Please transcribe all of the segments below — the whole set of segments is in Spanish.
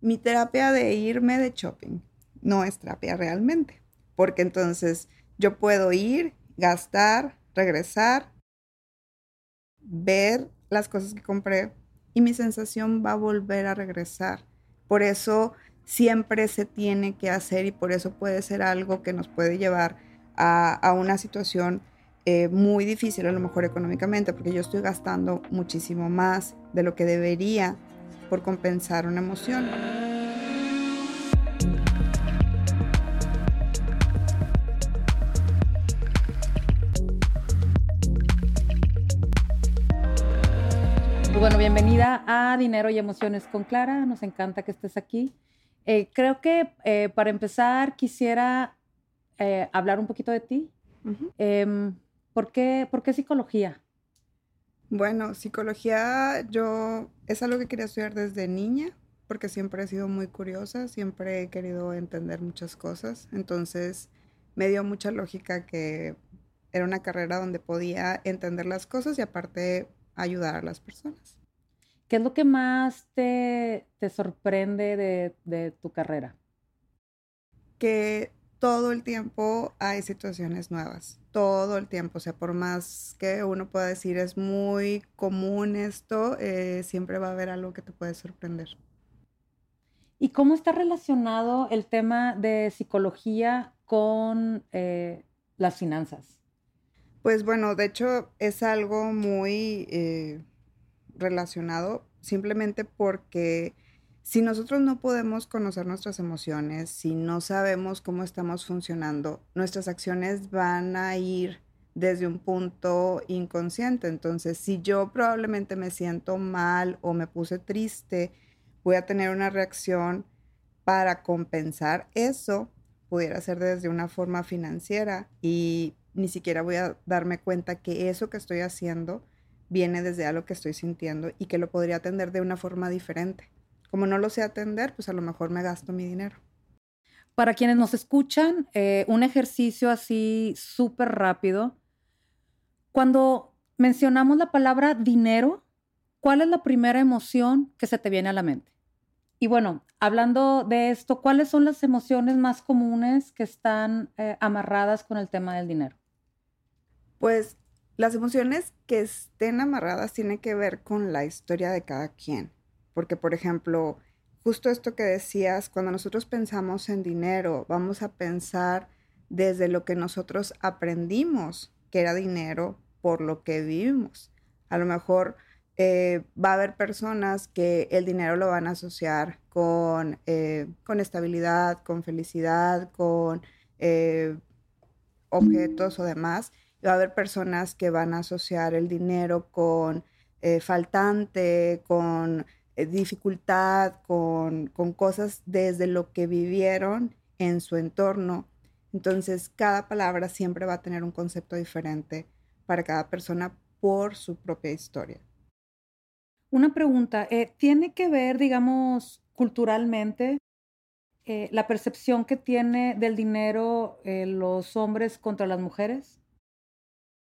mi terapia de irme de shopping no es terapia realmente, porque entonces yo puedo ir, gastar, regresar, ver las cosas que compré y mi sensación va a volver a regresar. Por eso siempre se tiene que hacer y por eso puede ser algo que nos puede llevar a, una situación eh, muy difícil, a lo mejor económicamente, porque yo estoy gastando muchísimo más de lo que debería por compensar una emoción. Pues bueno, bienvenida a Dinero y Emociones con Clara. Nos encanta que estés aquí. Eh, creo que eh, para empezar quisiera eh, hablar un poquito de ti. Em, ¿por, qué, ¿Por qué psicología? Bueno, psicología yo es algo que quería estudiar desde niña porque siempre he sido muy curiosa, siempre he querido entender muchas cosas. Entonces me dio mucha lógica que era una carrera donde podía entender las cosas y aparte ayudar a las personas. ¿Qué es lo que más te, sorprende de, tu carrera? Que todo el tiempo hay situaciones nuevas, todo el tiempo, o sea, por más que uno pueda decir es muy común esto, eh, siempre va a haber algo que te puede sorprender. ¿Y cómo está relacionado el tema de psicología con eh, las finanzas? Pues bueno, de hecho es algo muy eh, relacionado simplemente porque si nosotros no podemos conocer nuestras emociones, si no sabemos cómo estamos funcionando, nuestras acciones van a ir desde un punto inconsciente. Entonces, si yo probablemente me siento mal o me puse triste, voy a tener una reacción para compensar eso, pudiera ser desde una forma financiera y ni siquiera voy a darme cuenta que eso que estoy haciendo viene desde algo que estoy sintiendo y que lo podría atender de una forma diferente. Como no lo sé atender, pues a lo mejor me gasto mi dinero. Para quienes nos escuchan, eh, un ejercicio así súper rápido. Cuando mencionamos la palabra dinero, ¿cuál es la primera emoción que se te viene a la mente? Y bueno, hablando de esto, ¿cuáles son las emociones más comunes que están eh, amarradas con el tema del dinero? Pues las emociones que estén amarradas tienen que ver con la historia de cada quien. Porque, por ejemplo, justo esto que decías, cuando nosotros pensamos en dinero, vamos a pensar desde lo que nosotros aprendimos que era dinero por lo que vivimos. A lo mejor eh, va a haber personas que el dinero lo van a asociar con, eh, con estabilidad, con felicidad, con eh, objetos o demás va a haber personas que van a asociar el dinero con faltante, con dificultad, con, con cosas desde lo que vivieron en su entorno. Entonces, cada palabra siempre va a tener un concepto diferente para cada persona por su propia historia. Una pregunta, eh, ¿tiene que ver, digamos, culturalmente la percepción que tiene del dinero los hombres contra las mujeres?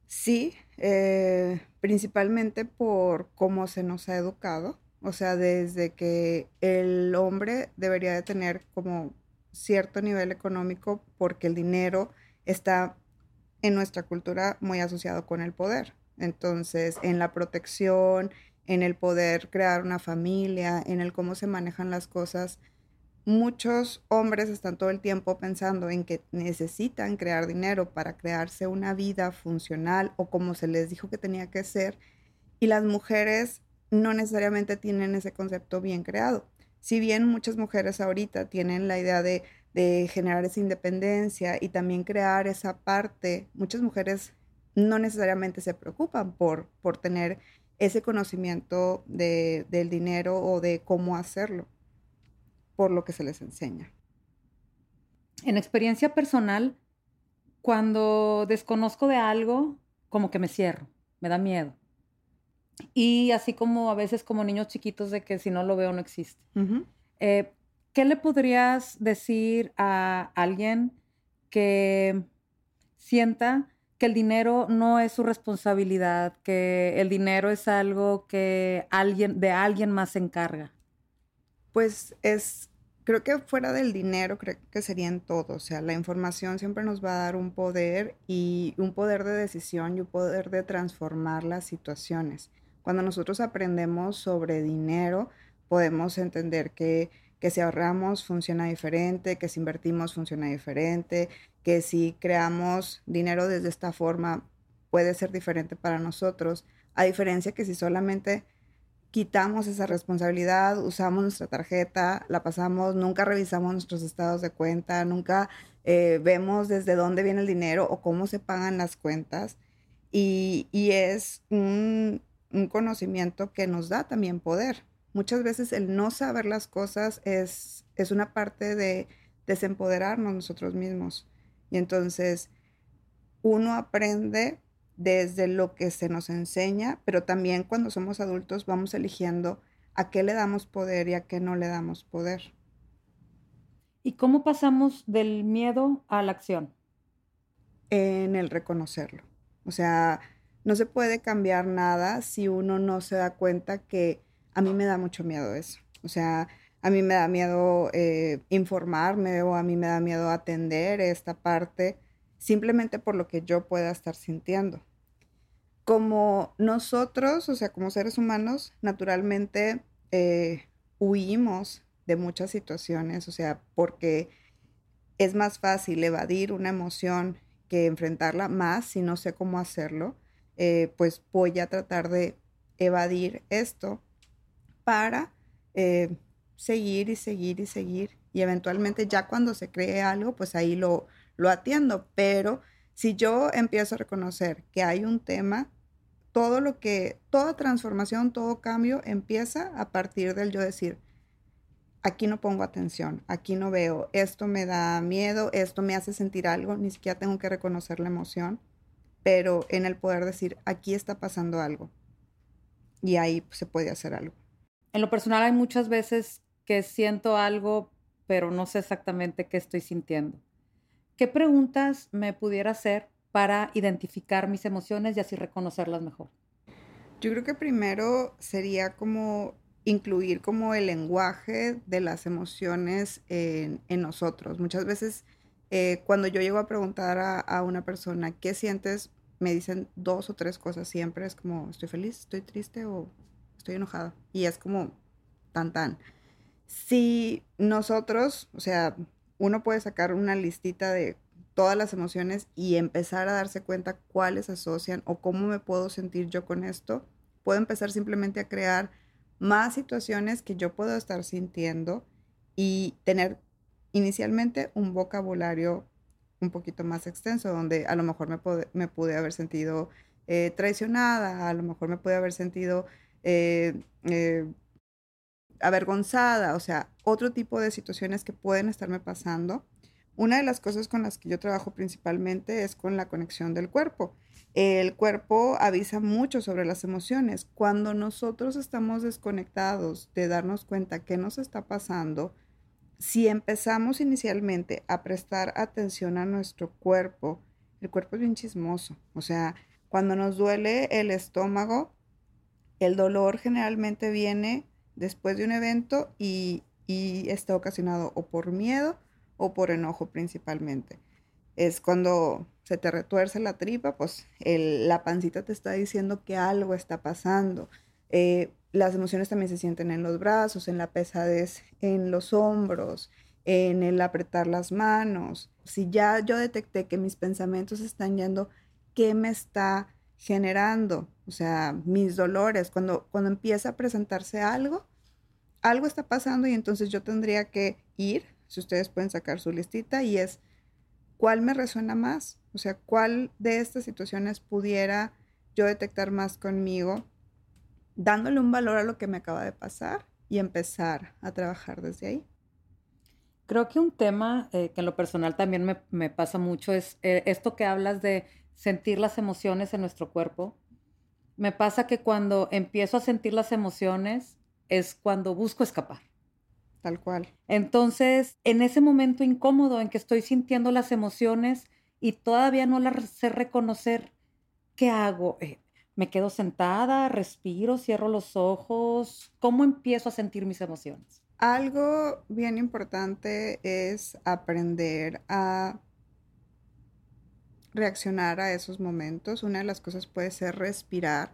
Sí, eh, principalmente por cómo se nos ha educado. O sea, desde que el hombre debería de tener como cierto nivel económico porque el dinero está en nuestra cultura muy asociado con el poder. Entonces, en la protección, en el poder crear una familia, en el cómo se manejan las cosas muchos hombres están todo el tiempo pensando en que necesitan crear dinero para crearse una vida funcional o como se les dijo que tenía que ser, y las mujeres no necesariamente tienen ese concepto bien creado. Si bien muchas mujeres ahorita tienen la idea de, generar esa independencia y también crear esa parte, muchas mujeres no necesariamente se preocupan por, tener ese conocimiento del dinero o de cómo hacerlo por lo que se les enseña. En experiencia personal, cuando desconozco de algo, como que me cierro, me da miedo. Y así como a veces como niños chiquitos de que si no lo veo no existe. Eh, ¿Qué le podrías decir a alguien que sienta que el dinero no es su responsabilidad, que el dinero es algo que alguien de alguien más se encarga? Pues es, creo que fuera del dinero, creo que sería en todo. O sea, la información siempre nos va a dar un poder y un poder de decisión y un poder de transformar las situaciones. Cuando nosotros aprendemos sobre dinero, podemos entender que, que si ahorramos funciona diferente, que si invertimos funciona diferente, que si creamos dinero desde esta forma puede ser diferente para nosotros, a diferencia que si solamente quitamos esa responsabilidad, usamos nuestra tarjeta, la pasamos, nunca revisamos nuestros estados de cuenta, nunca eh, vemos desde dónde viene el dinero o cómo se pagan las cuentas. Y, es un, conocimiento que nos da también poder. Muchas veces el no saber las cosas es, es una parte de desempoderarnos nosotros mismos. Y entonces uno aprende desde lo que se nos enseña, pero también cuando somos adultos vamos eligiendo a qué le damos poder y a qué no le damos poder. ¿Y cómo pasamos del miedo a la acción? En el reconocerlo. O sea, no se puede cambiar nada si uno no se da cuenta que a mí me da mucho miedo eso. O sea, a mí me da miedo eh, informarme o a mí me da miedo atender esta parte simplemente por lo que yo pueda estar sintiendo como nosotros, o sea, como seres humanos, naturalmente eh, huimos de muchas situaciones, o sea, porque es más fácil evadir una emoción que enfrentarla más si no sé cómo hacerlo, eh, pues voy a tratar de evadir esto para eh, seguir y seguir y seguir. Y eventualmente ya cuando se cree algo, pues ahí lo, lo atiendo, pero si yo empiezo a reconocer que hay un tema, todo lo que, toda transformación, todo cambio empieza a partir del yo decir, aquí no pongo atención, aquí no veo, esto me da miedo, esto me hace sentir algo, ni siquiera tengo que reconocer la emoción, pero en el poder decir, aquí está pasando algo. Y ahí se puede hacer algo. En lo personal hay muchas veces que siento algo, pero no sé exactamente qué estoy sintiendo. ¿Qué preguntas me pudiera hacer para identificar mis emociones y así reconocerlas mejor? Yo creo que primero sería como incluir como el lenguaje de las emociones en, nosotros. Muchas veces eh, cuando yo llego a preguntar a, a, una persona, ¿qué sientes? Me dicen dos o tres cosas siempre. Es como, estoy feliz, estoy triste o estoy enojada. Y es como tan tan. Si nosotros, o sea, uno puede sacar una listita de todas las emociones y empezar a darse cuenta cuáles asocian o cómo me puedo sentir yo con esto, puedo empezar simplemente a crear más situaciones que yo puedo estar sintiendo y tener inicialmente un vocabulario un poquito más extenso, donde a lo mejor me, me pude haber sentido eh, traicionada, a lo mejor me pude haber sentido eh, eh, avergonzada, o sea, otro tipo de situaciones que pueden estarme pasando. Una de las cosas con las que yo trabajo principalmente es con la conexión del cuerpo. El cuerpo avisa mucho sobre las emociones. Cuando nosotros estamos desconectados de darnos cuenta qué nos está pasando, si empezamos inicialmente a prestar atención a nuestro cuerpo, el cuerpo es bien chismoso. O sea, cuando nos duele el estómago, el dolor generalmente viene después de un evento y, está ocasionado o por miedo o por enojo principalmente. Es cuando se te retuerce la tripa, pues la pancita te está diciendo que algo está pasando. Eh, las emociones también se sienten en los brazos, en la pesadez, en los hombros, en el apretar las manos. Si ya yo detecté que mis pensamientos están yendo, ¿qué me está generando? O sea, mis dolores. Cuando, cuando empieza a presentarse algo, algo está pasando y entonces yo tendría que ir, si ustedes pueden sacar su listita, y es cuál me resuena más, o sea, cuál de estas situaciones pudiera yo detectar más conmigo, dándole un valor a lo que me acaba de pasar y empezar a trabajar desde ahí. Creo que un tema eh, que en lo personal también me, pasa mucho es eh, esto que hablas de sentir las emociones en nuestro cuerpo. Me pasa que cuando empiezo a sentir las emociones, es cuando busco escapar. Tal cual. Entonces, en ese momento incómodo en que estoy sintiendo las emociones y todavía no las sé reconocer, ¿qué hago? Eh, ¿Me quedo sentada, respiro, cierro los ojos? ¿Cómo empiezo a sentir mis emociones? Algo bien importante es aprender a reaccionar a esos momentos. Una de las cosas puede ser respirar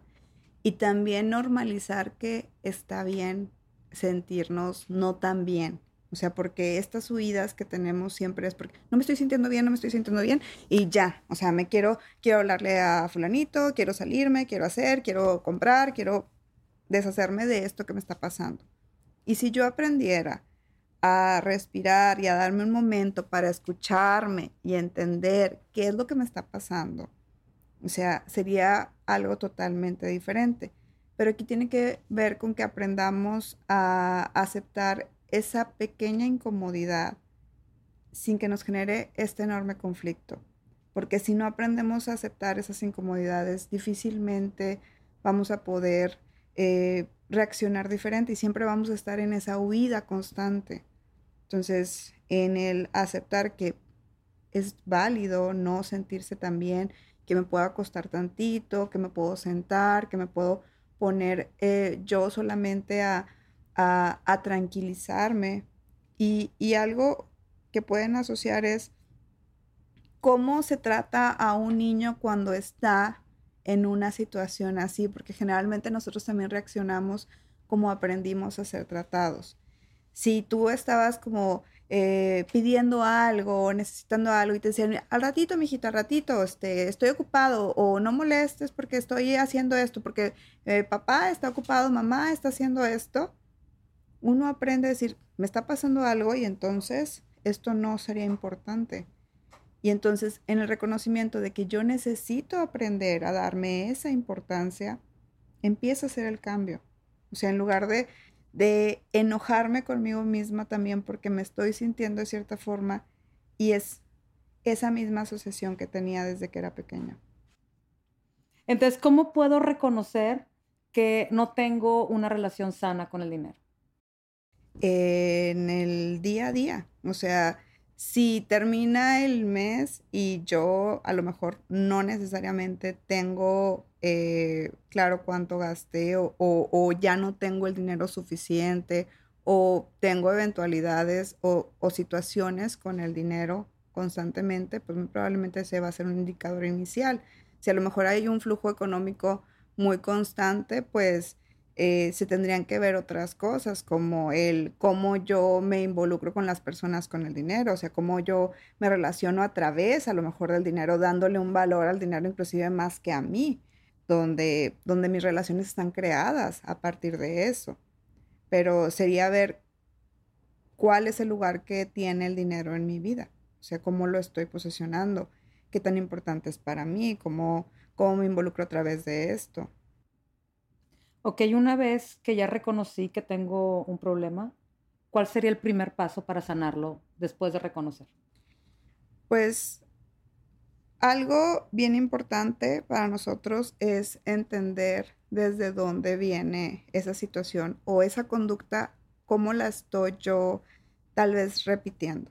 y también normalizar que está bien sentirnos no tan bien. O sea, porque estas huidas que tenemos siempre es porque no me estoy sintiendo bien, no me estoy sintiendo bien y ya. O sea, me quiero, quiero hablarle a fulanito, quiero salirme, quiero hacer, quiero comprar, quiero deshacerme de esto que me está pasando. Y si yo aprendiera a respirar y a darme un momento para escucharme y entender qué es lo que me está pasando, o sea, sería algo totalmente diferente. Pero aquí tiene que ver con que aprendamos a aceptar esa pequeña incomodidad sin que nos genere este enorme conflicto. Porque si no aprendemos a aceptar esas incomodidades, difícilmente vamos a poder eh, reaccionar diferente y siempre vamos a estar en esa huida constante. Entonces, en el aceptar que es válido no sentirse tan bien, que me pueda acostar tantito, que me puedo sentar, que me puedo poner eh, yo solamente a, a, tranquilizarme. Y, y algo que pueden asociar es cómo se trata a un niño cuando está en una situación así, porque generalmente nosotros también reaccionamos como aprendimos a ser tratados. Si tú estabas como eh, pidiendo algo o necesitando algo y te decían, al ratito, mijita, al ratito, este, estoy ocupado o no molestes porque estoy haciendo esto, porque eh, papá está ocupado, mamá está haciendo esto, uno aprende a decir, me está pasando algo y entonces esto no sería importante. Y entonces en el reconocimiento de que yo necesito aprender a darme esa importancia, empieza a ser el cambio. O sea, en lugar de, de enojarme conmigo misma también porque me estoy sintiendo de cierta forma y es esa misma asociación que tenía desde que era pequeña. Entonces, ¿cómo puedo reconocer que no tengo una relación sana con el dinero? En el día a día. O sea, si termina el mes y yo a lo mejor no necesariamente tengo eh, claro cuánto gasté o, ya no tengo el dinero suficiente o tengo eventualidades o, o, situaciones con el dinero constantemente, pues probablemente ese va a ser un indicador inicial. Si a lo mejor hay un flujo económico muy constante, pues eh, se tendrían que ver otras cosas, como el cómo yo me involucro con las personas con el dinero, o sea, cómo yo me relaciono a través, a lo mejor, del dinero, dándole un valor al dinero inclusive más que a mí, donde, donde mis relaciones están creadas a partir de eso. Pero sería ver cuál es el lugar que tiene el dinero en mi vida, o sea, cómo lo estoy posesionando, qué tan importante es para mí, cómo, cómo me involucro a través de esto. Ok, una vez que ya reconocí que tengo un problema, ¿cuál sería el primer paso para sanarlo después de reconocer? Pues algo bien importante para nosotros es entender desde dónde viene esa situación o esa conducta, cómo la estoy yo tal vez repitiendo.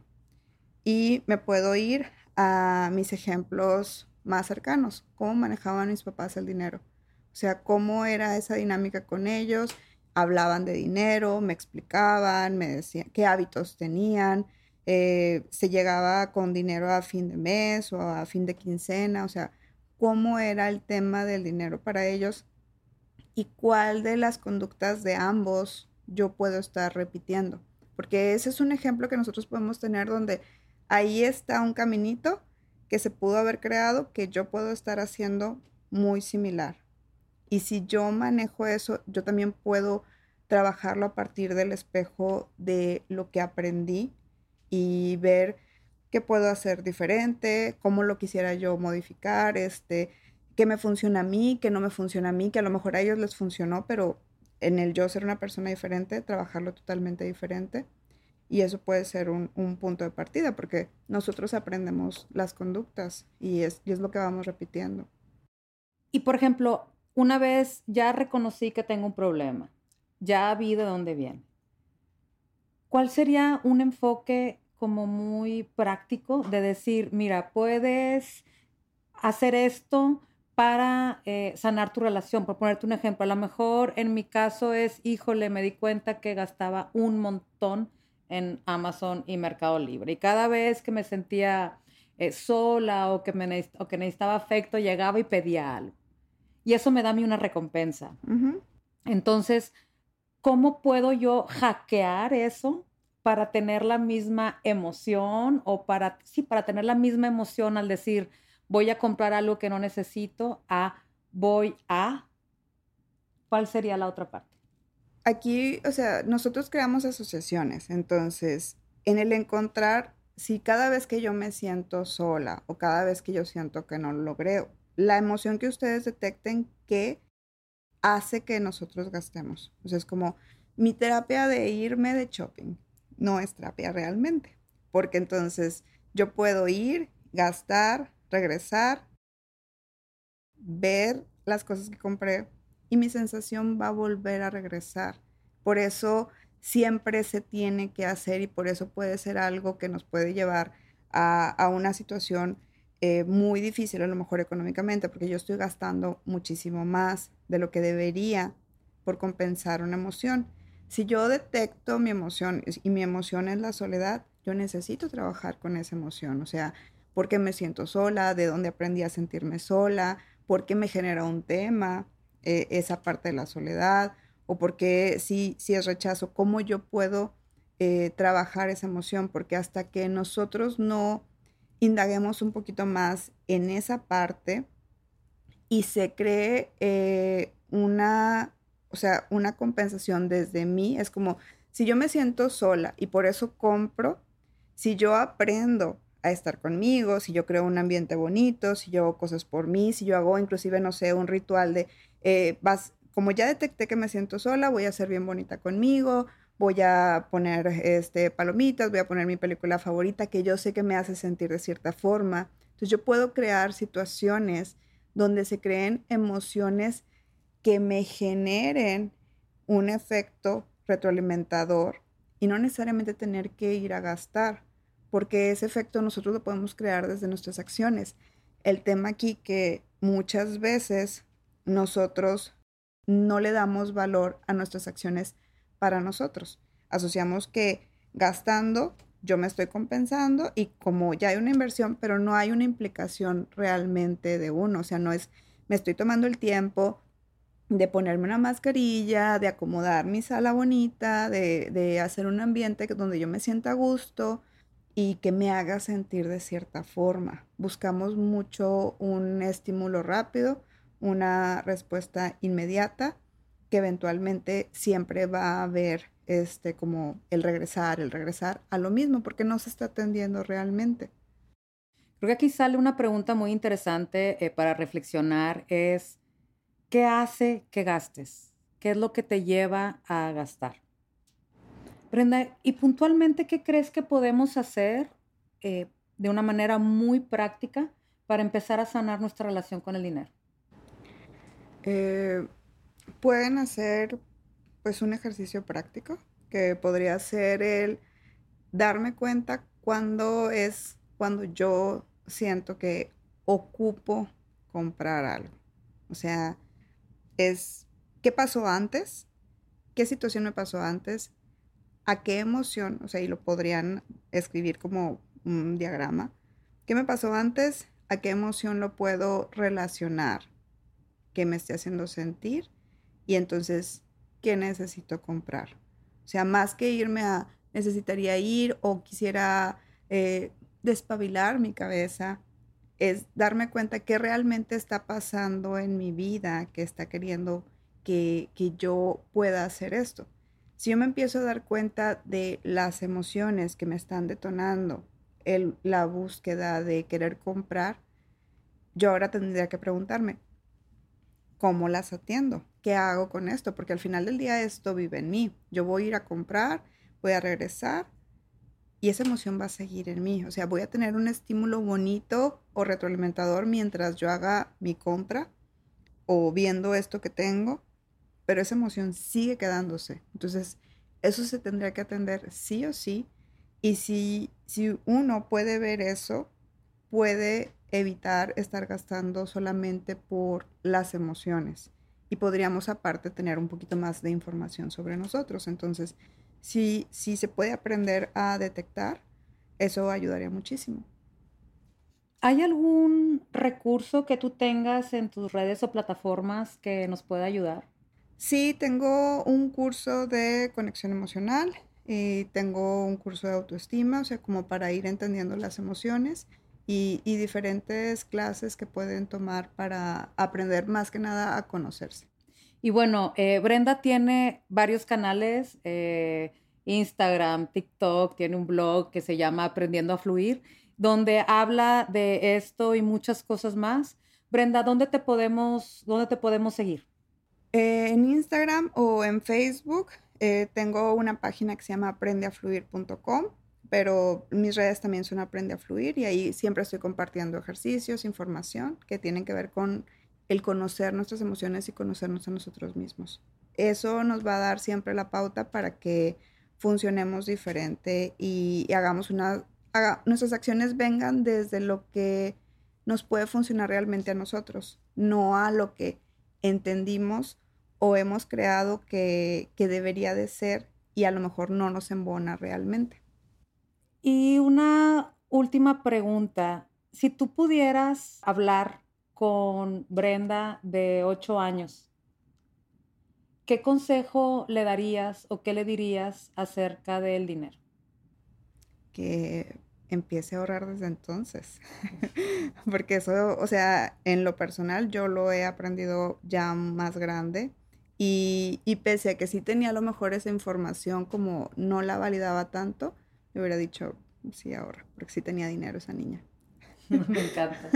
Y me puedo ir a mis ejemplos más cercanos, cómo manejaban mis papás el dinero o sea, cómo era esa dinámica con ellos. Hablaban de dinero, me explicaban, me decían qué hábitos tenían. Eh, se llegaba con dinero a fin de mes o a fin de quincena, o sea, cómo era el tema del dinero para ellos y cuál de las conductas de ambos yo puedo estar repitiendo. Porque ese es un ejemplo que nosotros podemos tener donde ahí está un caminito que se pudo haber creado que yo puedo estar haciendo muy similar. Y si yo manejo eso, yo también puedo trabajarlo a partir del espejo de lo que aprendí y ver qué puedo hacer diferente, cómo lo quisiera yo modificar, este, qué me funciona a mí, qué no me funciona a mí, que a lo mejor a ellos les funcionó, pero en el yo ser una persona diferente, trabajarlo totalmente diferente. Y eso puede ser un, punto de partida, porque nosotros aprendemos las conductas y es, y es lo que vamos repitiendo. Y por ejemplo, una vez ya reconocí que tengo un problema, ya vi de dónde viene. ¿Cuál sería un enfoque como muy práctico de decir, mira, puedes hacer esto para eh, sanar tu relación. Por ponerte un ejemplo, a lo mejor en mi caso es, híjole, me di cuenta que gastaba un montón en Amazon y Mercado Libre. Y cada vez que me sentía eh, sola o que, me, o que necesitaba afecto, llegaba y pedía algo. Y eso me da a mí una recompensa. Entonces, ¿cómo puedo yo hackear eso para tener la misma emoción o para, sí, para tener la misma emoción al decir, voy a comprar algo que no necesito a voy a, ¿cuál sería la otra parte? Aquí, o sea, nosotros creamos asociaciones, entonces, en el encontrar, si cada vez que yo me siento sola o cada vez que yo siento que no lo logré, la emoción que ustedes detecten que hace que nosotros gastemos. O sea, es como mi terapia de irme de shopping, no es terapia realmente, porque entonces yo puedo ir, gastar, regresar, ver las cosas que compré, y mi sensación va a volver a regresar. Por eso siempre se tiene que hacer y por eso puede ser algo que nos puede llevar a, una situación eh, muy difícil, a lo mejor económicamente, porque yo estoy gastando muchísimo más de lo que debería por compensar una emoción. Si yo detecto mi emoción y mi emoción es la soledad, yo necesito trabajar con esa emoción. O sea, ¿por qué me siento sola? ¿De dónde aprendí a sentirme sola? ¿Por qué me genera un tema? Eh, esa parte de la soledad o porque si, si es rechazo, cómo yo puedo eh, trabajar esa emoción, porque hasta que nosotros no indaguemos un poquito más en esa parte y se cree eh, una, o sea, una compensación desde mí, es como si yo me siento sola y por eso compro, si yo aprendo a estar conmigo, si yo creo un ambiente bonito, si yo hago cosas por mí, si yo hago inclusive, no sé, un ritual de, eh, como ya detecté que me siento sola, voy a ser bien bonita conmigo, voy a poner este, palomitas, voy a poner mi película favorita que yo sé que me hace sentir de cierta forma. Entonces yo puedo crear situaciones donde se creen emociones que me generen un efecto retroalimentador y no necesariamente tener que ir a gastar porque ese efecto nosotros lo podemos crear desde nuestras acciones. El tema aquí que muchas veces nosotros no le damos valor a nuestras acciones para nosotros. Asociamos que gastando yo me estoy compensando y como ya hay una inversión, pero no hay una implicación realmente de uno, o sea, no es, me estoy tomando el tiempo de ponerme una mascarilla, de acomodar mi sala bonita, de, de hacer un ambiente donde yo me sienta a gusto, y que me haga sentir de cierta forma. Buscamos mucho un estímulo rápido, una respuesta inmediata, que eventualmente siempre va a haber este como el regresar, el regresar a lo mismo, porque no se está atendiendo realmente. Creo que aquí sale una pregunta muy interesante eh, para reflexionar, es ¿qué hace que gastes? ¿Qué es lo que te lleva a gastar? Brenda, ¿y puntualmente qué crees que podemos hacer eh, de una manera muy práctica para empezar a sanar nuestra relación con el dinero? Eh, pueden hacer pues un ejercicio práctico que podría ser el darme cuenta cuando es cuando yo siento que ocupo comprar algo. O sea, es qué pasó antes, qué situación me pasó antes a qué emoción, o sea, y lo podrían escribir como un diagrama. ¿Qué me pasó antes? ¿A qué emoción lo puedo relacionar? ¿Qué me esté haciendo sentir? Y entonces, ¿qué necesito comprar? O sea, más que irme a necesitaría ir o quisiera eh, despabilar mi cabeza, es darme cuenta qué realmente está pasando en mi vida que está queriendo que, que yo pueda hacer esto. Si yo me empiezo a dar cuenta de las emociones que me están detonando, el, la búsqueda de querer comprar, yo ahora tendría que preguntarme, ¿cómo las atiendo? ¿Qué hago con esto? Porque al final del día esto vive en mí. Yo voy a ir a comprar, voy a regresar y esa emoción va a seguir en mí. O sea, voy a tener un estímulo bonito o retroalimentador mientras yo haga mi compra o viendo esto que tengo pero esa emoción sigue quedándose. Entonces, eso se tendría que atender sí o sí. Y si, si uno puede ver eso, puede evitar estar gastando solamente por las emociones y podríamos aparte tener un poquito más de información sobre nosotros. Entonces, si, si se puede aprender a detectar, eso ayudaría muchísimo. ¿Hay algún recurso que tú tengas en tus redes o plataformas que nos pueda ayudar? Sí, tengo un curso de conexión emocional y tengo un curso de autoestima, o sea, como para ir entendiendo las emociones y, diferentes clases que pueden tomar para aprender más que nada a conocerse. Y bueno, eh, Brenda tiene varios canales, eh, Instagram, TikTok, tiene un blog que se llama Aprendiendo a Fluir, donde habla de esto y muchas cosas más. Brenda, ¿dónde te podemos, dónde te podemos seguir? Eh, en Instagram o en Facebook tengo una página que se llama aprendeafluir.com pero mis redes también son Aprende a Fluir y ahí siempre estoy compartiendo ejercicios, información que tienen que ver con el conocer nuestras emociones y conocernos a nosotros mismos. Eso nos va a dar siempre la pauta para que funcionemos diferente y, hagamos una, nuestras acciones vengan desde lo que nos puede funcionar realmente a nosotros, no a lo que entendimos o hemos creado que, que debería de ser y a lo mejor no nos embona realmente. Y una última pregunta. Si tú pudieras hablar con Brenda de ocho años, ¿qué consejo le darías o qué le dirías acerca del dinero? Que empiece a ahorrar desde entonces. Porque eso, o sea, en lo personal yo lo he aprendido ya más grande. Y, y pese a que sí tenía a lo mejor esa información como no la validaba tanto, me hubiera dicho, sí, ahora, porque sí tenía dinero esa niña. Me encanta.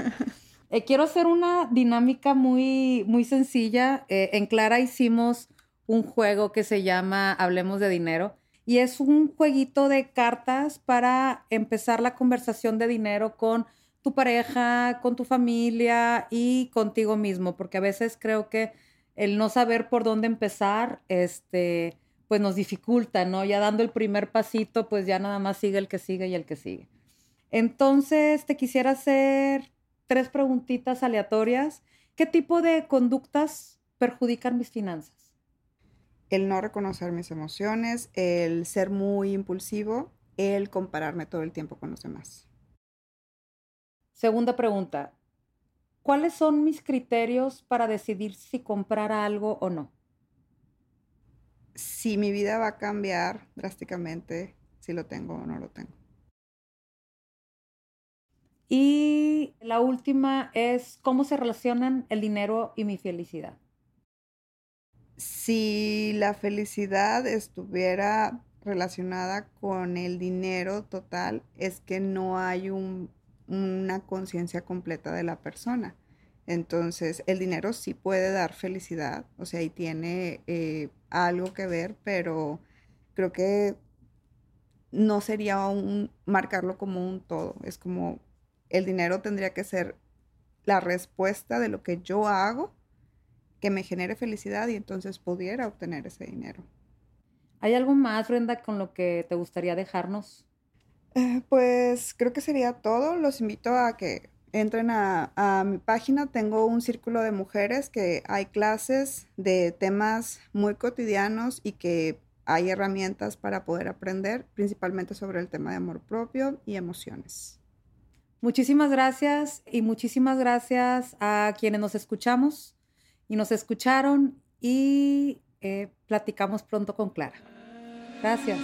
Eh, quiero hacer una dinámica muy, muy sencilla. Eh, en Clara hicimos un juego que se llama Hablemos de Dinero y es un jueguito de cartas para empezar la conversación de dinero con tu pareja, con tu familia y contigo mismo, porque a veces creo que el no saber por dónde empezar, este, pues nos dificulta, ¿no? Ya dando el primer pasito, pues ya nada más sigue el que sigue y el que sigue. Entonces, te quisiera hacer tres preguntitas aleatorias. ¿Qué tipo de conductas perjudican mis finanzas? El no reconocer mis emociones, el ser muy impulsivo, el compararme todo el tiempo con los demás. Segunda pregunta. ¿Cuáles son mis criterios para decidir si comprar algo o no? Si mi vida va a cambiar drásticamente, si lo tengo o no lo tengo. Y la última es cómo se relacionan el dinero y mi felicidad. Si la felicidad estuviera relacionada con el dinero total, es que no hay una conciencia completa de la persona. Entonces, el dinero sí puede dar felicidad, o sea, y tiene eh, algo que ver, pero creo que no sería un marcarlo como un todo. Es como el dinero tendría que ser la respuesta de lo que yo hago que me genere felicidad y entonces pudiera obtener ese dinero. ¿Hay algo más, Brenda, con lo que te gustaría dejarnos? Eh, pues creo que sería todo. Los invito a que entren a, mi página, tengo un círculo de mujeres que hay clases de temas muy cotidianos y que hay herramientas para poder aprender, principalmente sobre el tema de amor propio y emociones. Muchísimas gracias y muchísimas gracias a quienes nos escuchamos y nos escucharon y eh, platicamos pronto con Clara. Gracias.